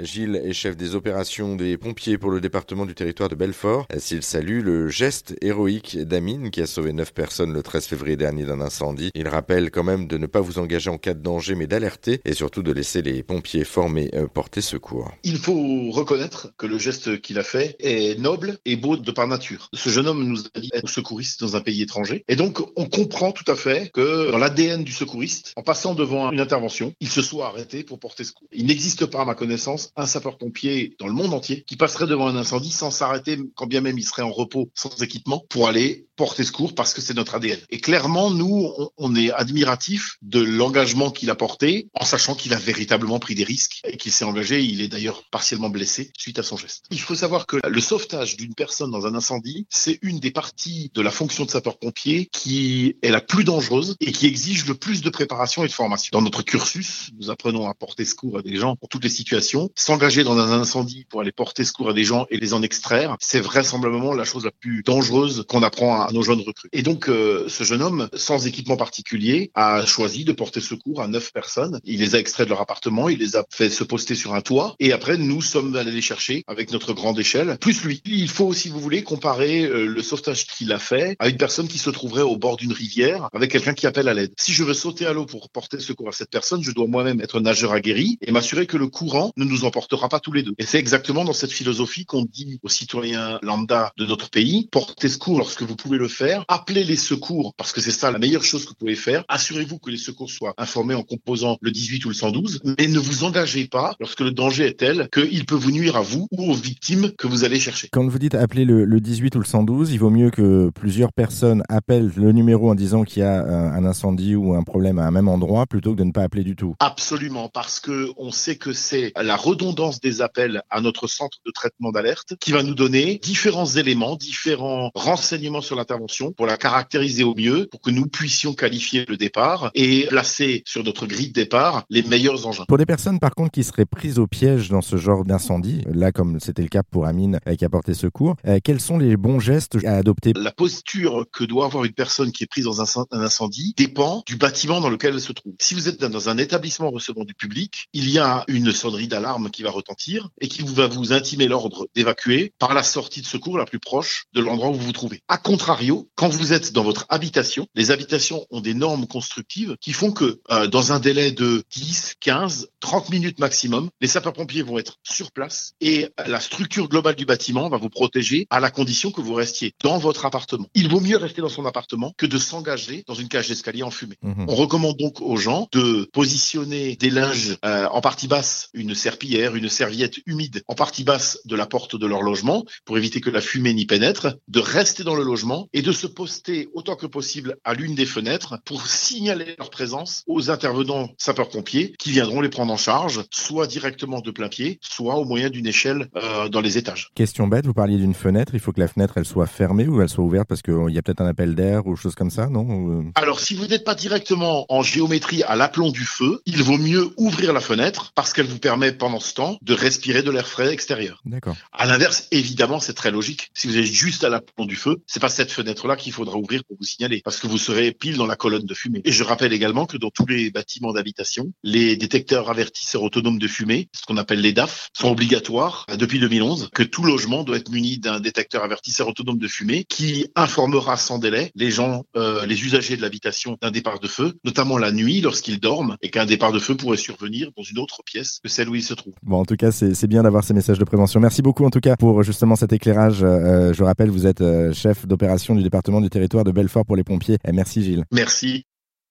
Gilles est chef des opérations des pompiers pour le département du territoire de Belfort. S'il salue le geste héroïque d'Amine qui a sauvé 9 personnes le 13 février dernier d'un incendie, il rappelle quand même de ne pas vous engager en cas de danger mais d'alerter et surtout de laisser les pompiers formés euh, porter secours. Il faut reconnaître que le geste qu'il a fait est noble et beau de par nature. Ce jeune homme nous a dit être secouriste dans un pays étranger et donc on comprend tout à fait que dans l'ADN du secouriste, en passant devant une intervention, il se soit arrêté pour porter secours. Il n'existe pas à ma connaissance un sapeur-pompier dans le monde entier qui passerait devant un incendie sans s'arrêter, quand bien même il serait en repos, sans équipement, pour aller porter secours parce que c'est notre ADN. Et clairement, nous, on, est admiratif de l'engagement qu'il a porté, en sachant qu'il a véritablement pris des risques et qu'il s'est engagé. Il est d'ailleurs partiellement blessé suite à son geste. Il faut savoir que le sauvetage d'une personne dans un incendie, c'est une des parties de la fonction de sapeur-pompier qui est la plus dangereuse et qui exige le plus de préparation et de formation. Dans notre cursus, nous apprenons à porter secours à des gens pour toutes les situations s'engager dans un incendie pour aller porter secours à des gens et les en extraire, c'est vraisemblablement la chose la plus dangereuse qu'on apprend à nos jeunes recrues. Et donc, euh, ce jeune homme, sans équipement particulier, a choisi de porter secours à neuf personnes. Il les a extraits de leur appartement, il les a fait se poster sur un toit, et après, nous sommes allés les chercher avec notre grande échelle, plus lui. Il faut, si vous voulez, comparer euh, le sauvetage qu'il a fait à une personne qui se trouverait au bord d'une rivière avec quelqu'un qui appelle à l'aide. Si je veux sauter à l'eau pour porter secours à cette personne, je dois moi-même être nageur aguerri et m'assurer que le courant ne nous nous emportera pas tous les deux. Et c'est exactement dans cette philosophie qu'on dit aux citoyens lambda de notre pays, portez secours lorsque vous pouvez le faire, appelez les secours parce que c'est ça la meilleure chose que vous pouvez faire, assurez-vous que les secours soient informés en composant le 18 ou le 112, mais ne vous engagez pas lorsque le danger est tel qu'il peut vous nuire à vous ou aux victimes que vous allez chercher. Quand vous dites appeler le, le 18 ou le 112, il vaut mieux que plusieurs personnes appellent le numéro en disant qu'il y a euh, un incendie ou un problème à un même endroit plutôt que de ne pas appeler du tout. Absolument, parce que on sait que c'est la redondance des appels à notre centre de traitement d'alerte qui va nous donner différents éléments, différents renseignements sur l'intervention pour la caractériser au mieux, pour que nous puissions qualifier le départ et placer sur notre grille de départ les meilleurs engins. Pour les personnes par contre qui seraient prises au piège dans ce genre d'incendie, là comme c'était le cas pour Amine euh, qui a porté secours, euh, quels sont les bons gestes à adopter? La posture que doit avoir une personne qui est prise dans un incendie dépend du bâtiment dans lequel elle se trouve. Si vous êtes dans un établissement recevant du public, il y a une sonnerie d'alarme qui va retentir et qui va vous intimer l'ordre d'évacuer par la sortie de secours la plus proche de l'endroit où vous vous trouvez. A contrario, quand vous êtes dans votre habitation, les habitations ont des normes constructives qui font que euh, dans un délai de 10, 15, 30 minutes maximum, les sapeurs-pompiers vont être sur place et la structure globale du bâtiment va vous protéger à la condition que vous restiez dans votre appartement. Il vaut mieux rester dans son appartement que de s'engager dans une cage d'escalier en fumée. Mmh. On recommande donc aux gens de positionner des linges euh, en partie basse, une une serviette humide en partie basse de la porte de leur logement pour éviter que la fumée n'y pénètre, de rester dans le logement et de se poster autant que possible à l'une des fenêtres pour signaler leur présence aux intervenants sapeurs-pompiers qui viendront les prendre en charge, soit directement de plein pied, soit au moyen d'une échelle euh, dans les étages. Question bête, vous parliez d'une fenêtre, il faut que la fenêtre elle soit fermée ou elle soit ouverte parce qu'il y a peut-être un appel d'air ou chose comme ça, non euh? Alors si vous n'êtes pas directement en géométrie à l'aplomb du feu, il vaut mieux ouvrir la fenêtre parce qu'elle vous permet pendant temps de respirer de l'air frais extérieur. D'accord. À l'inverse, évidemment, c'est très logique. Si vous êtes juste à l'aplomb du feu, c'est pas cette fenêtre-là qu'il faudra ouvrir pour vous signaler, parce que vous serez pile dans la colonne de fumée. Et je rappelle également que dans tous les bâtiments d'habitation, les détecteurs avertisseurs autonomes de fumée, ce qu'on appelle les DAF, sont obligatoires depuis 2011, que tout logement doit être muni d'un détecteur avertisseur autonome de fumée qui informera sans délai les gens, euh, les usagers de l'habitation d'un départ de feu, notamment la nuit lorsqu'ils dorment et qu'un départ de feu pourrait survenir dans une autre pièce que celle où ils se trouvent. Bon, en tout cas, c'est bien d'avoir ces messages de prévention. Merci beaucoup en tout cas pour justement cet éclairage. Euh, je rappelle, vous êtes euh, chef d'opération du département du territoire de Belfort pour les pompiers. Et merci Gilles. Merci.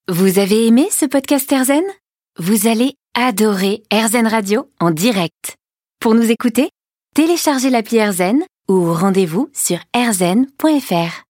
Vous avez aimé ce podcast Erzen Vous allez adorer Erzen Radio en direct. Pour nous écouter, téléchargez l'appli Erzen ou rendez-vous sur erzen.fr.